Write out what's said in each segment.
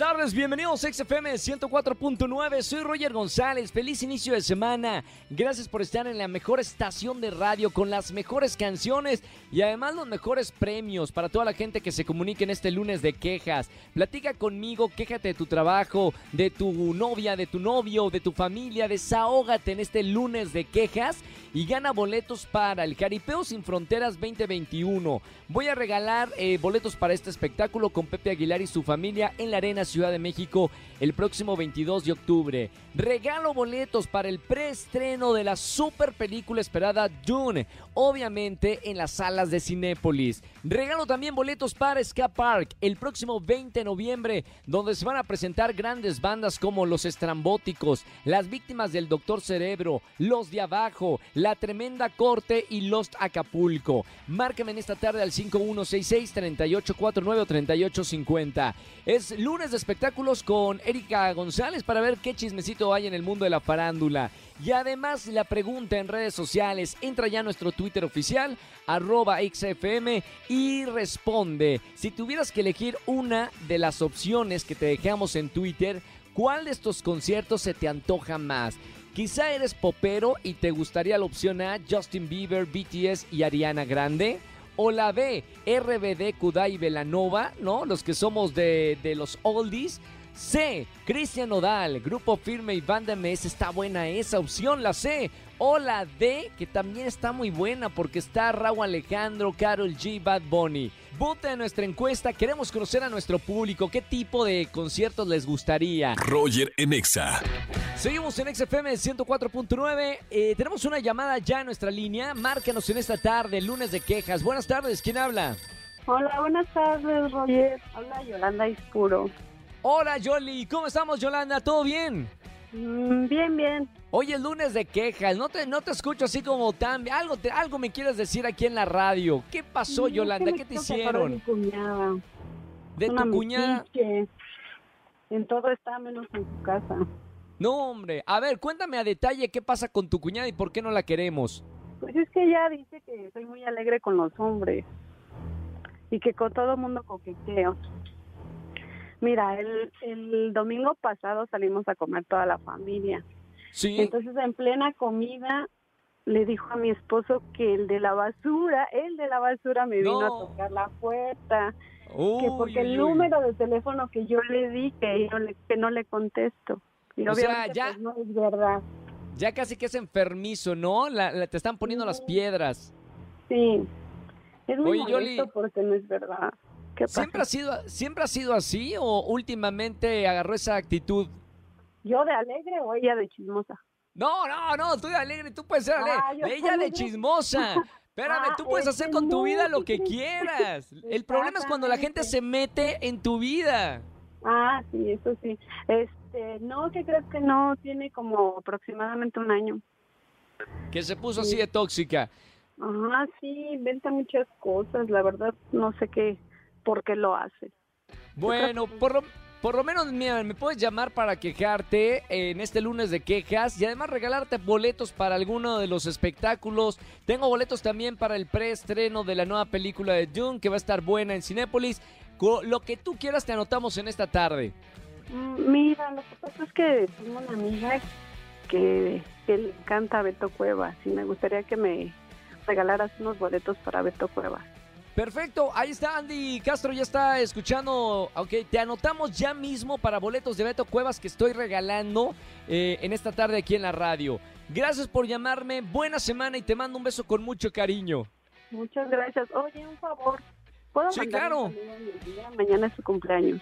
tardes, bienvenidos a XFM 104.9. Soy Roger González. Feliz inicio de semana. Gracias por estar en la mejor estación de radio con las mejores canciones y además los mejores premios para toda la gente que se comunique en este lunes de quejas. Platica conmigo, quéjate de tu trabajo, de tu novia, de tu novio, de tu familia. Desahógate en este lunes de quejas y gana boletos para el Jaripeo Sin Fronteras 2021. Voy a regalar eh, boletos para este espectáculo con Pepe Aguilar y su familia en la Arena Ciudad de México el próximo 22 de octubre. Regalo boletos para el preestreno de la super película esperada Dune, obviamente en las salas de Cinépolis. Regalo también boletos para Ska Park el próximo 20 de noviembre, donde se van a presentar grandes bandas como Los Estrambóticos, Las Víctimas del Doctor Cerebro, Los de Abajo, La Tremenda Corte y Lost Acapulco. Márqueme en esta tarde al 5166-3849 o 3850. Es lunes de espectáculos con Erika González para ver qué chismecito hay en el mundo de la farándula. Y además la pregunta en redes sociales, entra ya a nuestro Twitter oficial, arroba XFM y responde. Si tuvieras que elegir una de las opciones que te dejamos en Twitter, ¿cuál de estos conciertos se te antoja más? Quizá eres popero y te gustaría la opción A, Justin Bieber, BTS y Ariana Grande. O la B, RBD, Kudai y Velanova, ¿no? Los que somos de, de los oldies. C, Cristian Nodal, Grupo Firme y Banda MS, está buena esa opción, la C. O la D, que también está muy buena porque está Raúl Alejandro, Carol G, Bad Bunny. Vota en nuestra encuesta, queremos conocer a nuestro público, qué tipo de conciertos les gustaría. Roger en Exa. Seguimos en XFM 104.9. Eh, tenemos una llamada ya en nuestra línea. Márcanos en esta tarde, lunes de quejas. Buenas tardes, ¿quién habla? Hola, buenas tardes, Roger. Habla Yolanda Ispuro. Hola, Yoli. ¿Cómo estamos, Yolanda? ¿Todo bien? Mm, bien, bien. Hoy es lunes de quejas. No te, no te escucho así como tan... Algo, te, algo me quieres decir aquí en la radio. ¿Qué pasó, Yolanda? ¿Qué te separar de hicieron? mi cuñada. ¿De Una tu cuñada? En todo está menos en su casa. No, hombre. A ver, cuéntame a detalle qué pasa con tu cuñada y por qué no la queremos. Pues es que ella dice que soy muy alegre con los hombres y que con todo mundo coqueteo. Mira, el, el domingo pasado salimos a comer toda la familia. Sí. Entonces, en plena comida, le dijo a mi esposo que el de la basura, el de la basura me vino No. a tocar la puerta. que porque el uy, número de teléfono que yo le di, que, yo le- que no le contesto. Y O sea, ya- pues, no es verdad. Ya casi que es enfermizo, ¿no? La- la- te están poniendo las piedras. Sí. Es muy Oye, molesto Yoli. porque no es verdad. ¿Qué pasa? ¿Siempre ha, sido, ¿Siempre ha sido así o últimamente agarró esa actitud? ¿Yo de alegre o ella de chismosa? No, no, no, tú de alegre, tú puedes ser alegre. Ah, Ella de chismosa. Espérame, Ah, tú puedes es hacer que con tu vida lo ¿qué que quieras. El problema es cuando la gente se mete en tu vida. Ah, sí, eso sí. Este, no, ¿qué crees que no? Tiene como aproximadamente un año. Que se puso así de tóxica. Ah, sí, inventa muchas cosas. La verdad, no sé qué, por qué lo hace. Bueno, por lo, por lo menos, mira, me puedes llamar para quejarte en este lunes de quejas y además regalarte boletos para alguno de los espectáculos. Tengo boletos también para el preestreno de la nueva película de Dune, que va a estar buena en Cinépolis. Lo que tú quieras te anotamos en esta tarde. Mm, Mira, lo que pasa es que tengo una amiga que, que le encanta Beto Cuevas y me gustaría que me regalaras unos boletos para Beto Cuevas. Perfecto, ahí está Andy Castro, ya está escuchando. Ok, te anotamos ya mismo para boletos de Beto Cuevas que estoy regalando eh, en esta tarde aquí en la radio. Gracias por llamarme, buena semana y te mando un beso con mucho cariño. Muchas gracias. Oye, un favor. ¿Puedo Sí, claro. Mañana es su cumpleaños.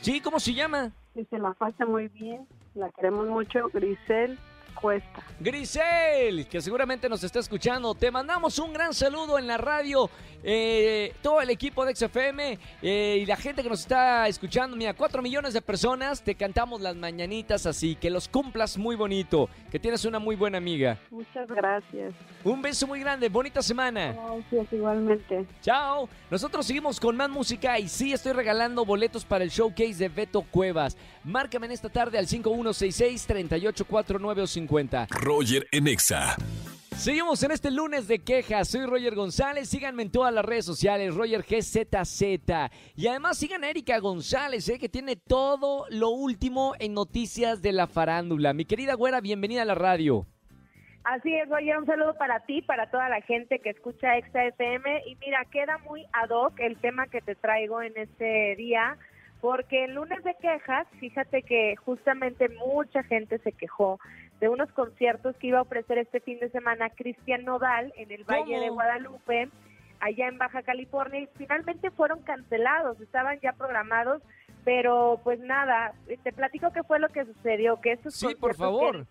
Sí, ¿cómo se llama? Que se la pase muy bien. La queremos mucho. Grisel cuesta. Grisel, que seguramente nos está escuchando, te mandamos un gran saludo en la radio, eh, todo el equipo de XFM eh, y la gente que nos está escuchando, mira, 4 millones de personas, te cantamos las mañanitas así, que los cumplas muy bonito, que tienes una muy buena amiga. Muchas gracias. Un beso muy grande, bonita semana. Gracias, igualmente. Chao. Nosotros seguimos con más música y sí estoy regalando boletos para el showcase de Beto Cuevas. Márcame en esta tarde al 5166 3849 50. Roger Enexa. Seguimos en este lunes de quejas. Soy Roger González. Síganme en todas las redes sociales, Roger GZZ. Y además sigan a Erika González, eh, que tiene todo lo último en noticias de la farándula. Mi querida güera, bienvenida a la radio. Así es, Roger, un saludo para ti, para toda la gente que escucha Extra FM. Y mira, queda muy ad hoc el tema que te traigo en este día, porque el lunes de quejas, fíjate que justamente mucha gente se quejó de unos conciertos que iba a ofrecer este fin de semana Cristian Nodal en el Valle de Guadalupe, allá en Baja California, y finalmente fueron cancelados, estaban ya programados, pero pues nada, te platico qué fue lo que sucedió, que estos sí, por favor.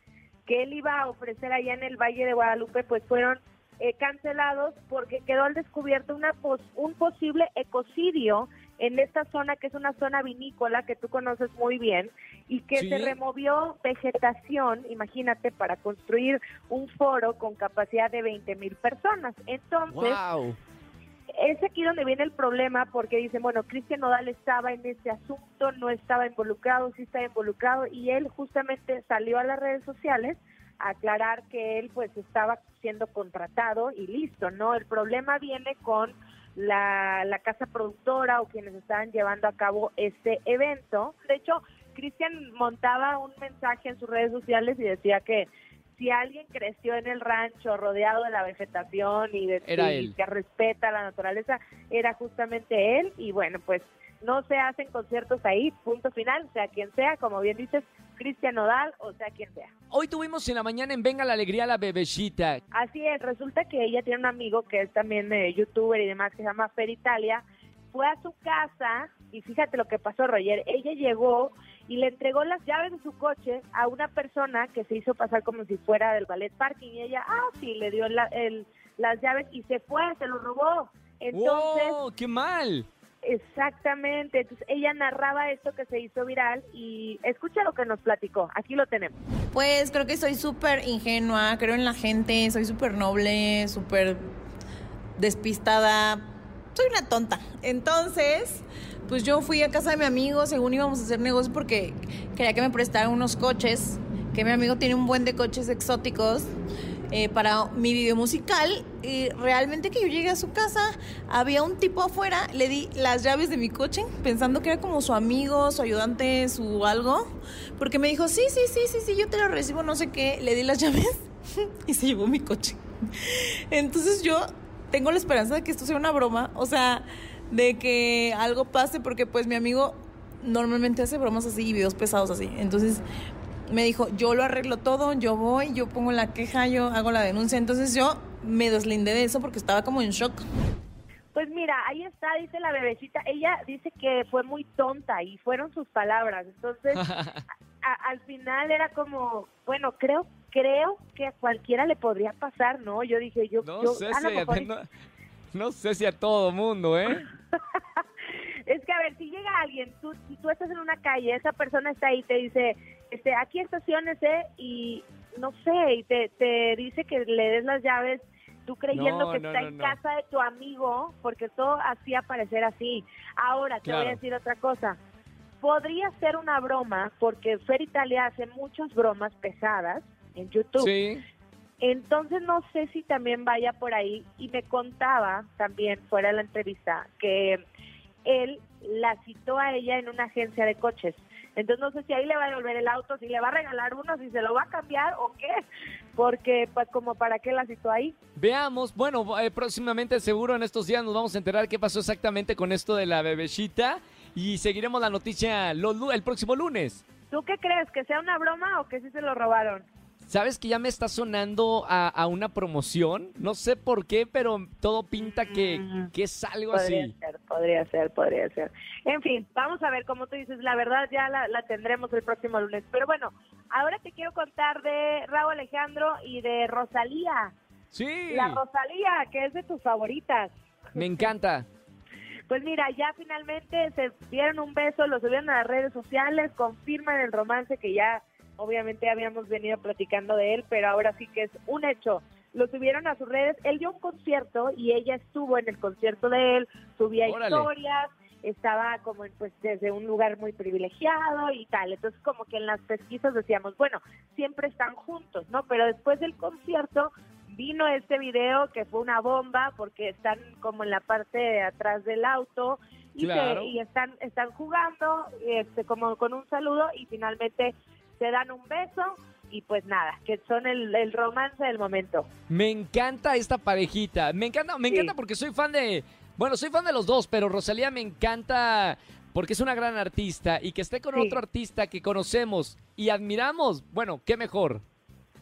Que, él iba a ofrecer allá en el Valle de Guadalupe, pues fueron eh, cancelados porque quedó al descubierto una un posible ecocidio en esta zona que es una zona vinícola que tú conoces muy bien y que se removió vegetación, imagínate, para construir un foro con capacidad de 20 mil personas. Entonces, es aquí donde viene el problema porque dicen, bueno, Cristian Nodal estaba en ese asunto, no estaba involucrado, sí estaba involucrado y él justamente salió a las redes sociales a aclarar que él pues estaba siendo contratado y listo, ¿no? El problema viene con la, la casa productora o quienes estaban llevando a cabo este evento. De hecho, Cristian montaba un mensaje en sus redes sociales y decía que si alguien creció en el rancho rodeado de la vegetación y, de, que respeta la naturaleza, era justamente él. Y bueno, pues no se hacen conciertos ahí, punto final, sea quien sea, como bien dices, Cristian Nodal o sea quien sea. Hoy tuvimos en la mañana en Venga la Alegría la bebecita. Así es, resulta que ella tiene un amigo que es también eh, youtuber y demás, que se llama Fer Italia, fue a su casa y fíjate lo que pasó, Roger, ella llegó y le entregó las llaves de su coche a una persona que se hizo pasar como si fuera del ballet parking y ella, ah, sí, le dio las llaves y se fue, se lo robó. Entonces, ¡Wow! ¡Qué mal! Exactamente, entonces ella narraba esto que se hizo viral y escucha lo que nos platicó, aquí lo tenemos. Pues creo que soy súper ingenua, creo en la gente, soy súper noble, súper despistada, soy una tonta. Entonces, pues yo fui a casa de mi amigo, según íbamos a hacer negocio porque quería que me prestaran unos coches, que mi amigo tiene un buen de coches exóticos eh, para mi video musical y realmente que yo llegué a su casa, había un tipo afuera, le di las llaves de mi coche pensando que era como su amigo, su ayudante, su algo, porque me dijo, sí, sí, sí, sí, sí, yo te lo recibo, no sé qué, le di las llaves y se llevó mi coche. Entonces yo tengo la esperanza de que esto sea una broma, o sea, de que algo pase porque pues mi amigo normalmente hace bromas así y videos pesados así. Entonces me dijo, yo lo arreglo todo, yo voy, yo pongo la queja, yo hago la denuncia. Entonces yo me deslindé de eso porque estaba como en shock. Pues mira, ahí está, dice la bebecita. Ella dice que fue muy tonta y fueron sus palabras. Entonces, al final era como, bueno, creo creo que a cualquiera le podría pasar, ¿no? Yo dije, yo... No, sé, si a, no, sé si a todo mundo, ¿eh? es que, a ver, si llega alguien, tú, si tú estás en una calle, esa persona está ahí y te dice, este, aquí estaciones, y no sé, y te, te dice que le des las llaves, tú creyendo que está en casa de tu amigo, porque todo hacía parecer así. Ahora, te voy a decir otra cosa. Podría ser una broma, porque Fer Italia hace muchas bromas pesadas en YouTube. Sí. Entonces no sé si también vaya por ahí y me contaba también fuera de la entrevista que él la citó a ella en una agencia de coches entonces no sé si ahí le va a devolver el auto, si le va a regalar uno, si se lo va a cambiar o qué, porque pues como para qué la citó ahí. Veamos, bueno, eh, próximamente seguro en estos días nos vamos a enterar qué pasó exactamente con esto de la bebecita y seguiremos la noticia el próximo lunes. ¿Tú qué crees? ¿Que sea una broma o que sí se lo robaron? ¿Sabes que ya me está sonando a, una promoción? No sé por qué, pero todo pinta que, mm. que es algo podría así. Ser, podría ser, podría ser. En fin, vamos a ver, como tú dices, la verdad ya la, la tendremos el próximo lunes. Pero bueno, ahora te quiero contar de Raúl Alejandro y de Rosalía. Sí. La Rosalía, que es de tus favoritas. Me encanta. Pues mira, ya finalmente se dieron un beso, lo subieron a las redes sociales, confirman el romance que ya obviamente habíamos venido platicando de él, pero ahora sí que es un hecho. Lo subieron a sus redes, él dio un concierto y ella estuvo en el concierto de él, subía historias estaba como pues desde un lugar muy privilegiado y tal. Entonces como que en las pesquisas decíamos, bueno, siempre están juntos, ¿no? Pero después del concierto vino este video que fue una bomba porque están como en la parte de atrás del auto y, Claro. se- y están están jugando este como con un saludo y finalmente se dan un beso y pues nada, que son el, el romance del momento. Me encanta esta parejita. Me encanta, me Sí. encanta porque soy fan de. Bueno, soy fan de los dos, pero Rosalía me encanta porque es una gran artista y que esté con Sí. otro artista que conocemos y admiramos. Bueno, qué mejor.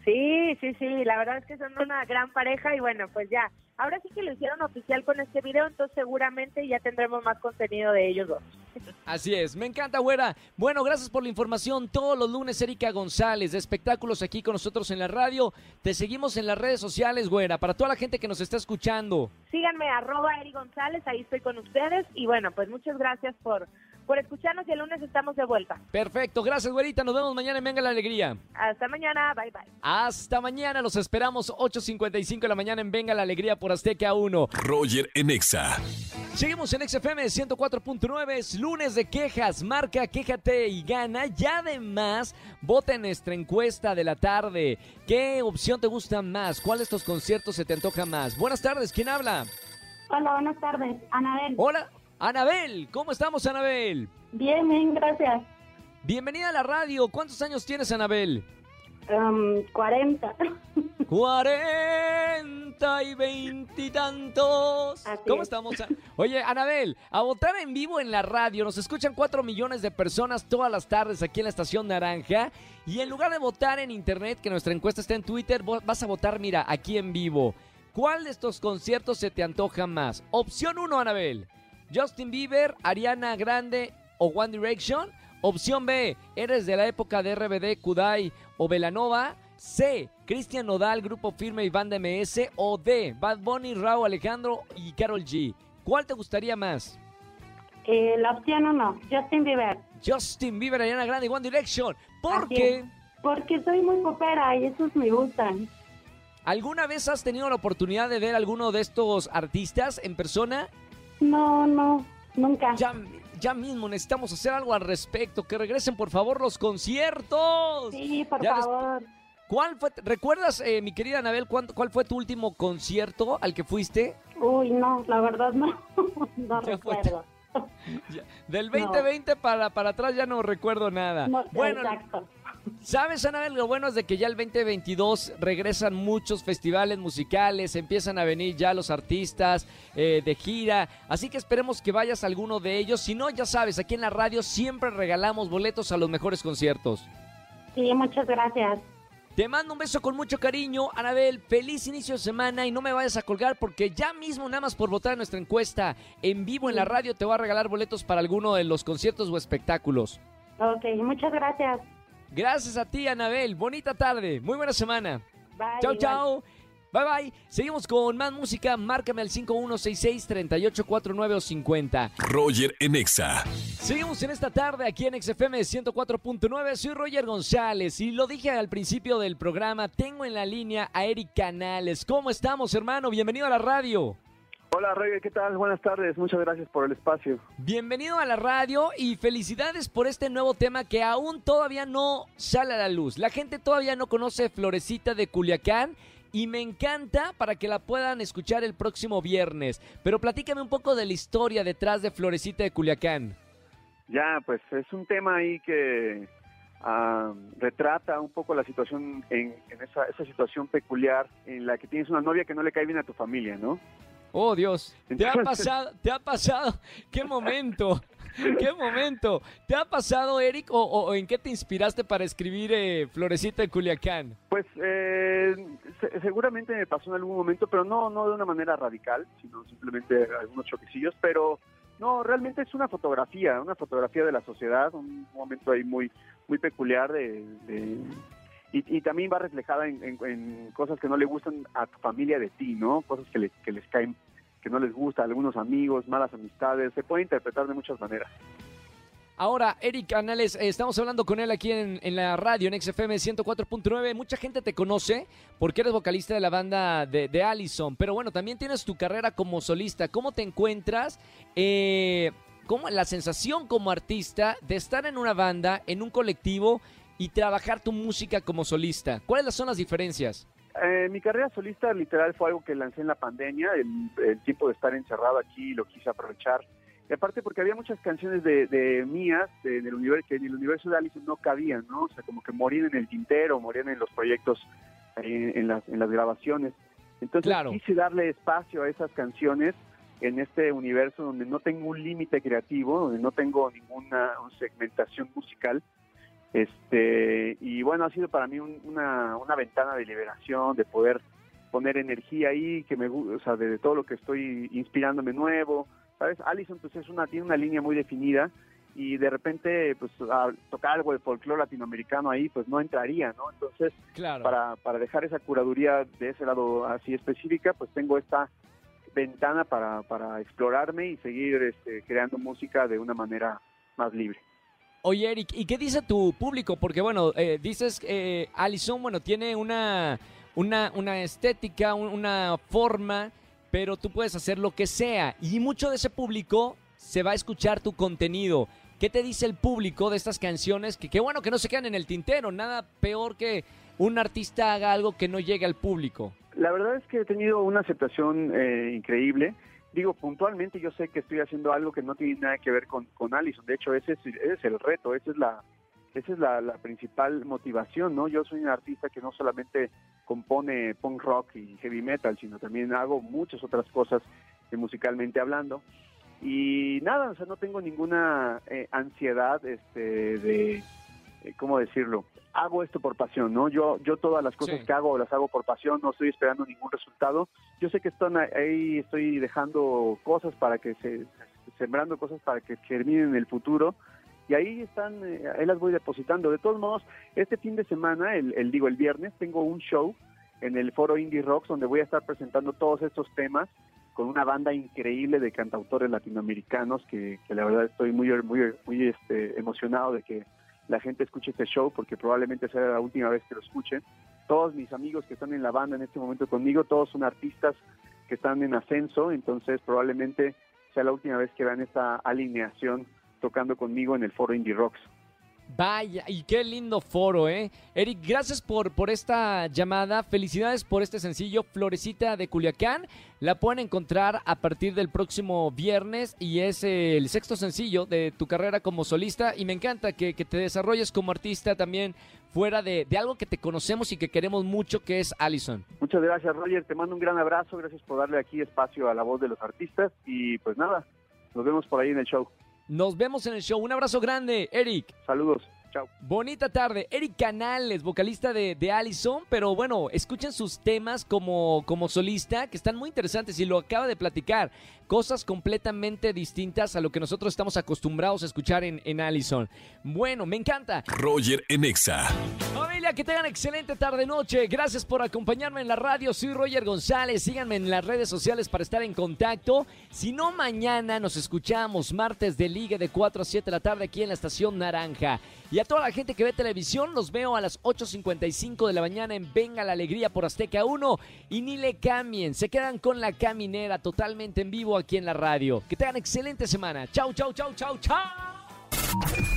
Sí, sí, sí, la verdad es que son una gran pareja y bueno, pues ya, ahora sí que lo hicieron oficial con este video, entonces seguramente ya tendremos más contenido de ellos dos. Así es, me encanta, güera. Bueno, gracias por la información. Todos los lunes, Erika González, de espectáculos aquí con nosotros en la radio. Te seguimos en las redes sociales, güera, para toda la gente que nos está escuchando. Síganme arroba Eri González, ahí estoy con ustedes y bueno, pues muchas gracias por, por escucharnos y el lunes estamos de vuelta. Perfecto, gracias, güerita. Nos vemos mañana en Venga la Alegría. Hasta mañana, bye bye. Hasta mañana, los esperamos 8.55 de la mañana en Venga la Alegría por Azteca 1. Roger en Exa. Seguimos en XFM 104.9, es lunes de quejas, marca, quéjate y gana. Y además, vota en nuestra encuesta de la tarde. ¿Qué opción te gusta más? ¿Cuál de estos conciertos se te antoja más? Buenas tardes, ¿quién habla? Hola, buenas tardes. Anabel. Hola, Anabel. ¿Cómo estamos, Anabel? Bien, bien, gracias. Bienvenida a la radio. ¿Cuántos años tienes, Anabel? Um, 40. 40 y veintitantos. ¿Cómo es. estamos? Oye, Anabel, a votar en vivo en la radio. Nos escuchan 4 millones de personas todas las tardes aquí en la estación Naranja. Y en lugar de votar en internet, que nuestra encuesta está en Twitter, vas a votar, mira, aquí en vivo. ¿Cuál de estos conciertos se te antoja más? Opción 1, Anabel. Justin Bieber, Ariana Grande o One Direction. Opción B, eres de la época de RBD, Kudai o Velanova. C, Cristian Nodal, Grupo Firme y Banda MS. O D, Bad Bunny, Raúl Alejandro y Carol G. ¿Cuál te gustaría más? Eh, la opción uno, Justin Bieber. Justin Bieber, Ariana Grande y One Direction. Porque Así Porque soy muy popera y esos me gustan. ¿alguna vez has tenido la oportunidad de ver alguno de estos artistas en persona? No, no, nunca. Ya, ya mismo necesitamos hacer algo al respecto. Que regresen, por favor, los conciertos. Sí, por Ya favor. ¿Cuál fue, ¿Recuerdas, eh, mi querida Anabel, cuál fue tu último concierto al que fuiste? Uy, no, la verdad no. no fue. recuerdo. Del 2020 para, para atrás ya no recuerdo nada. No, bueno, exacto. ¿Sabes, Anabel? Lo bueno es de que ya el 2022 regresan muchos festivales musicales, empiezan a venir ya los artistas eh, de gira, así que esperemos que vayas a alguno de ellos. Si no, ya sabes, aquí en la radio siempre regalamos boletos a los mejores conciertos. Sí, muchas gracias. Te mando un beso con mucho cariño, Anabel. Feliz inicio de semana y no me vayas a colgar porque ya mismo, nada más por votar en nuestra encuesta en vivo en la radio, te voy a regalar boletos para alguno de los conciertos o espectáculos. Ok, muchas gracias. Gracias a ti, Anabel. Bonita tarde. Muy buena semana. Bye. Chao, chao. Bye, bye. Seguimos con más música. Márcame al 5166-3849 o 50. Roger en Exa. Seguimos en esta tarde aquí en XFM 104.9. Soy Roger González y lo dije al principio del programa. Tengo en la línea a Eric Canales. ¿Cómo estamos, hermano? Bienvenido a la radio. Hola, Roger, ¿qué tal? Buenas tardes, muchas gracias por el espacio. Bienvenido a la radio y felicidades por este nuevo tema que aún todavía no sale a la luz. La gente todavía no conoce Florecita de Culiacán y me encanta para que la puedan escuchar el próximo viernes. Pero platícame un poco de la historia detrás de Florecita de Culiacán. Ya, pues es un tema ahí que ah, retrata un poco la situación, en, en esa, esa situación peculiar en la que tienes una novia que no le cae bien a tu familia, ¿no? Oh, Dios. ¿Te ha pasado? ¿Te ha pasado? ¿Qué momento? ¿Qué momento? ¿Te ha pasado, Eric? ¿O, o- o en qué te inspiraste para escribir eh, Florecita de Culiacán? Pues eh, se- seguramente me pasó en algún momento, pero no, no de una manera radical, sino simplemente algunos choquecillos, pero no, realmente es una fotografía, una fotografía de la sociedad, un momento ahí muy, muy peculiar de... de- y, y también va reflejada en, cosas que no le gustan a tu familia de ti, ¿no? Cosas que, le- que les caen, que no les gusta, algunos amigos, malas amistades, se puede interpretar de muchas maneras. Ahora, Eric Canales, eh, estamos hablando con él aquí en, en la radio, en XFM 104.9. Mucha gente te conoce porque eres vocalista de la banda de, de Allison, pero bueno, también tienes tu carrera como solista. ¿Cómo te encuentras eh, cómo la sensación como artista de estar en una banda, en un colectivo y trabajar tu música como solista? ¿Cuáles son las diferencias? Eh, mi carrera solista literal fue algo que lancé en la pandemia, el, el tiempo de estar encerrado aquí lo quise aprovechar. Y aparte porque había muchas canciones de, de mías de, del universo, que en el universo de Alice no cabían, ¿no? O sea, como que morían en el tintero, morían en los proyectos, en, en las, en las grabaciones. Entonces Claro. quise darle espacio a esas canciones en este universo donde no tengo un límite creativo, donde no tengo ninguna segmentación musical. Este, y bueno, ha sido para mí un- una, una ventana de liberación, de poder poner energía ahí, que me o sea, de, de todo lo que estoy inspirándome nuevo, ¿sabes? Allison pues es una, tiene una línea muy definida y de repente pues a tocar algo de folclore latinoamericano ahí pues no entraría, ¿no? Entonces Claro. para, para dejar esa curaduría de ese lado así específica, pues tengo esta ventana para, para explorarme y seguir este, creando música de una manera más libre. Oye, Eric, ¿y qué dice tu público? Porque, bueno, eh, dices eh, Allison, bueno, tiene una, una, una estética, un- una forma, pero tú puedes hacer lo que sea. Y mucho de ese público se va a escuchar tu contenido. ¿Qué te dice el público de estas canciones? Que qué bueno que no se quedan en el tintero. Nada peor que un artista haga algo que no llegue al público. La verdad es que he tenido una aceptación eh, increíble. Digo, puntualmente yo sé que estoy haciendo algo que no tiene nada que ver con, con Allison. De hecho, ese es, el reto, esa es la esa es la, la principal motivación, ¿no? Yo soy un artista que no solamente compone punk rock y heavy metal, sino también hago muchas otras cosas musicalmente hablando. Y nada, o sea, no tengo ninguna eh, ansiedad este, de, ¿cómo decirlo? Hago esto por pasión, ¿no? Yo, yo todas las cosas Sí. que hago las hago por pasión, no estoy esperando ningún resultado. Yo sé que están ahí, estoy dejando cosas para que se, sembrando cosas para que germinen en el futuro. Y ahí están, eh, ahí las voy depositando. De todos modos, este fin de semana, el, el digo el viernes, tengo un show en el foro Indie Rocks donde voy a estar presentando todos estos temas con una banda increíble de cantautores latinoamericanos que, que la verdad estoy muy muy muy este, emocionado de que la gente escuche este show porque probablemente sea la última vez que lo escuchen. Todos mis amigos que están en la banda en este momento conmigo, todos son artistas que están en ascenso, entonces probablemente sea la última vez que vean esta alineación tocando conmigo en el foro Indie Rocks. Vaya, y qué lindo foro, ¿eh? Eric, gracias por, por esta llamada. Felicidades por este sencillo, Florecita de Culiacán. La pueden encontrar a partir del próximo viernes y es el sexto sencillo de tu carrera como solista. Y me encanta que, que te desarrolles como artista también fuera de, de algo que te conocemos y que queremos mucho, que es Allison. Muchas gracias, Roger. Te mando un gran abrazo. Gracias por darle aquí espacio a la voz de los artistas. Y pues nada, nos vemos por ahí en el show. Nos vemos en el show. Un abrazo grande, Eric. Saludos. Chao. Bonita tarde. Eric Canales, vocalista de, de Allison, pero bueno, escuchen sus temas como, como solista, que están muy interesantes y lo acaba de platicar. Cosas completamente distintas a lo que nosotros estamos acostumbrados a escuchar en, en Allison. Bueno, me encanta. Roger en Exa. Que tengan excelente tarde-noche. Gracias por acompañarme en la radio. Soy Roger González. Síganme en las redes sociales para estar en contacto. Si no, mañana nos escuchamos martes de liga de 4 a 7 de la tarde aquí en la estación Naranja. Y a toda la gente que ve televisión, los veo a las 8.55 de la mañana en Venga la Alegría por Azteca 1. Y ni le cambien, se quedan con la caminera totalmente en vivo aquí en la radio. Que tengan excelente semana. Chau, chau, chau, chau, chau.